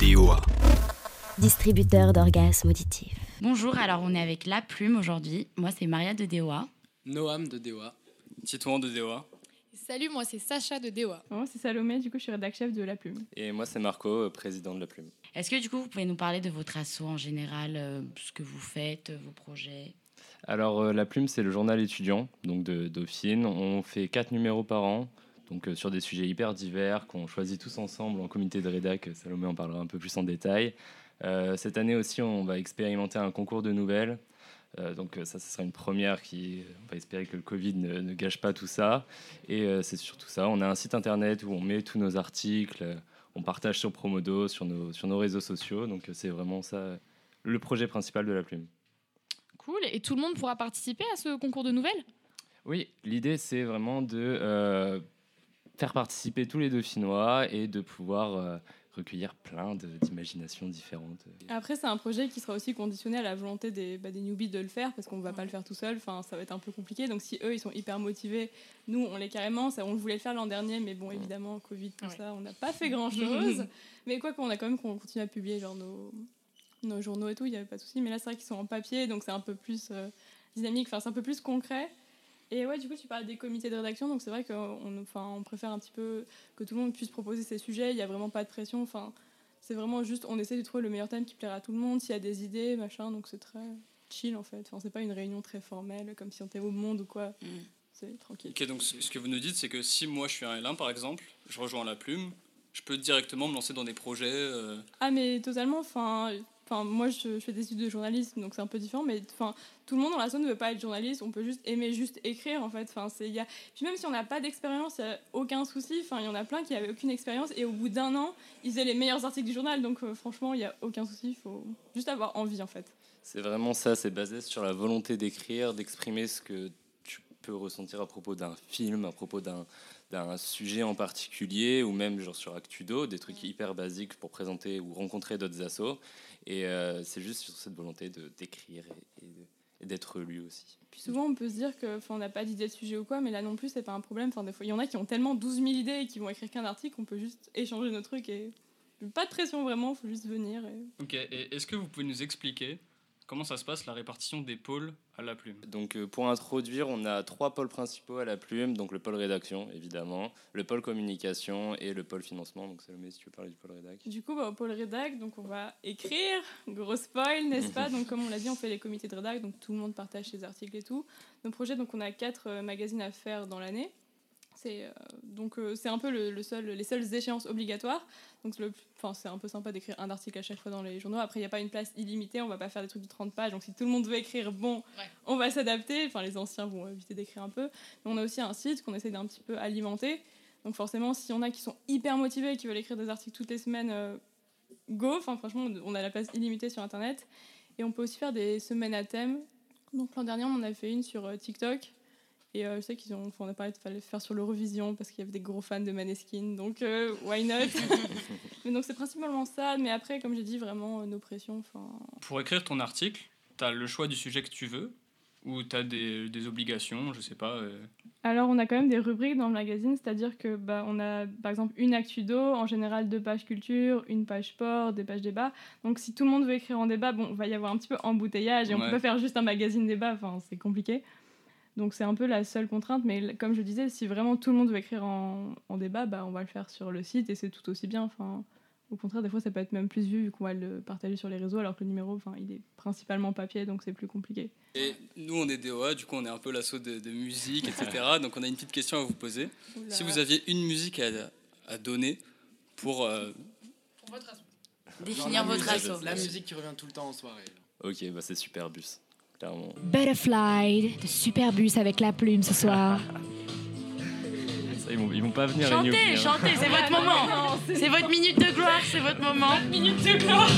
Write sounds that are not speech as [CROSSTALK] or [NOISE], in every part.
DOA. Distributeur d'orgasmes auditifs. Bonjour, alors on est avec La Plume aujourd'hui. Moi, c'est Maria de DOA. Noam de DOA. Titouan de DOA. Salut, moi c'est Sacha de DOA. Moi, c'est Salomé, du coup, je suis rédac chef de La Plume. Et moi, c'est Marco, euh, président de La Plume. Est-ce que du coup, vous pouvez nous parler de votre asso en général, euh, ce que vous faites, vos projets? Alors, euh, La Plume, c'est le journal étudiant donc de Dauphine. On fait quatre numéros par an, donc euh, sur des sujets hyper divers qu'on choisit tous ensemble en comité de rédac. Salomé en parlera un peu plus en détail. Euh, cette année aussi, on va expérimenter un concours de nouvelles. Euh, donc euh, ça, ce sera une première qui, on va espérer que le Covid ne, ne gâche pas tout ça. Et euh, c'est surtout ça. On a un site internet où on met tous nos articles, euh, on partage sur Promodo, sur nos, sur nos réseaux sociaux. Donc euh, c'est vraiment ça le projet principal de la plume. Cool. Et tout le monde pourra participer à ce concours de nouvelles? Oui, l'idée c'est vraiment de euh, faire participer tous les Dauphinois et de pouvoir euh, recueillir plein d'imaginations différentes. Après, c'est un projet qui sera aussi conditionné à la volonté des, bah, des newbies de le faire, parce qu'on ne va pas le faire tout seul, enfin, ça va être un peu compliqué. Donc si eux, ils sont hyper motivés, nous, on l'est carrément, ça, on voulait le faire l'an dernier, mais bon, évidemment, Covid, tout Ouais. ça, on n'a pas fait grand-chose. [LAUGHS] mais quoi qu'on a quand même qu'on continue à publier genre, nos, nos journaux et tout, il n'y avait pas de souci. Mais là, c'est vrai qu'ils sont en papier, donc c'est un peu plus euh, dynamique, enfin, c'est un peu plus concret. Et ouais, du coup, tu parles des comités de rédaction, donc c'est vrai qu'on enfin, on préfère un petit peu que tout le monde puisse proposer ses sujets, il n'y a vraiment pas de pression. Enfin, c'est vraiment juste, on essaie de trouver le meilleur thème qui plaira à tout le monde, s'il y a des idées, machin, donc c'est très chill en fait. Enfin, c'est pas une réunion très formelle, comme si on était au monde ou quoi. Mm. C'est tranquille. Ok, donc ce ce que vous nous dites, c'est que si moi je suis un L1 par exemple, je rejoins la plume, je peux directement me lancer dans des projets. euh, Ah, mais totalement, enfin. Enfin, moi, je, fais des études de journalisme, donc c'est un peu différent, mais enfin, tout le monde dans la zone ne veut pas être journaliste, on peut juste aimer juste écrire, en fait. Enfin, c'est, y a... Puis même si on n'a pas d'expérience, il n'y a aucun souci. Enfin, il y en a plein qui n'avaient aucune expérience, et au bout d'un an, ils faisaient les meilleurs articles du journal, donc euh, franchement, il n'y a aucun souci, il faut juste avoir envie, en fait. C'est vraiment ça, c'est basé sur la volonté d'écrire, d'exprimer ce que peux ressentir à propos d'un film, à propos d'un d'un sujet en particulier, ou même genre sur Actudo, des trucs hyper basiques pour présenter ou rencontrer d'autres assos. Et euh, c'est juste sur cette volonté de d'écrire et, d'être lu aussi. Puis souvent, on peut se dire que, enfin, on n'a pas d'idée de sujet ou quoi, mais là non plus, c'est pas un problème. Enfin, des fois, il y en a qui ont tellement 12 000 idées et qui vont écrire qu'un article, on peut juste échanger nos trucs et pas de pression vraiment, faut juste venir. Et... Ok, et est-ce que vous pouvez nous expliquer comment ça se passe la répartition des pôles à la plume? Donc euh, pour introduire, on a trois pôles principaux à la plume, donc le pôle rédaction évidemment, le pôle communication et le pôle financement. Donc Salomé, si tu veux parler du pôle rédac. Du coup, bah, au pôle rédac, donc on va écrire, gros spoil, n'est-ce pas? [LAUGHS] Donc comme on l'a dit, on fait les comités de rédac, donc tout le monde partage ses articles et tout. Nos projets, donc on a quatre euh, magazines à faire dans l'année. C'est euh, donc euh, c'est un peu le, le seul, les seules échéances obligatoires. Donc le, enfin c'est un peu sympa d'écrire un article à chaque fois dans les journaux. Après il n'y a pas une place illimitée, on va pas faire des trucs de 30 pages. Donc si tout le monde veut écrire, bon, Ouais. on va s'adapter. Enfin les anciens vont éviter d'écrire un peu. Mais on a aussi un site qu'on essaie d'un petit peu alimenter. Donc forcément, s'il y en a qui sont hyper motivés et qui veulent écrire des articles toutes les semaines, euh, go. Enfin franchement, on a la place illimitée sur Internet. Et on peut aussi faire des semaines à thème. Donc l'an dernier, on en a fait une sur TikTok. Et euh, je sais qu'ils ont, enfin, on a parlé de fallait faire sur l'Eurovision parce qu'il y avait des gros fans de Maneskin. Donc euh, why not? [LAUGHS] Mais donc c'est principalement ça. Mais après, comme j'ai dit, vraiment euh, nos pressions. Enfin, Pour écrire ton article, tu as le choix du sujet que tu veux ou tu as des, des obligations, je sais pas. euh, Alors, on a quand même des rubriques dans le magazine, c'est-à-dire que bah, on a par exemple une actudo, en général deux pages culture, une page sport, des pages débat. Donc, si tout le monde veut écrire en débat, bon, il va y avoir un petit peu embouteillage et on Ouais. peut pas faire juste un magazine débat, enfin, c'est compliqué. Donc, c'est un peu la seule contrainte, mais comme je disais, si vraiment tout le monde veut écrire en, en débat, bah, on va le faire sur le site et c'est tout aussi bien. Enfin, au contraire, des fois, ça peut être même plus vu vu qu'on va le partager sur les réseaux, alors que le numéro, enfin, il est principalement papier, donc c'est plus compliqué. Et nous, on est DOA, du coup, on est un peu l'assaut de, de musique, etc. [LAUGHS] Donc, on a une petite question à vous poser. Oula. Si vous aviez une musique à, à donner pour. euh, Pour votre. Définir votre asso. La musique qui revient tout le temps en soirée. Ok, bah c'est Superbus, clairement. Butterfly de Superbus avec la plume ce soir. [LAUGHS] Ils, vont, ils vont pas venir les Chantez, hein. chantez, c'est votre [LAUGHS] moment. C'est votre minute de gloire, c'est votre moment. Minute de gloire.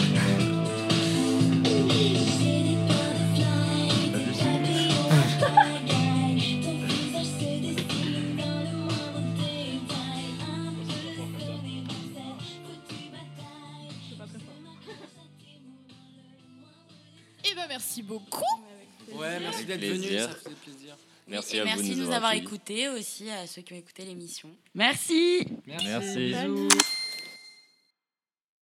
Et ben merci beaucoup. Ouais, merci d'être venu, ça faisait plaisir. Merci Et à merci vous de de nous avoir écoutés aussi, à ceux qui ont écouté l'émission. Merci. Merci. Salut.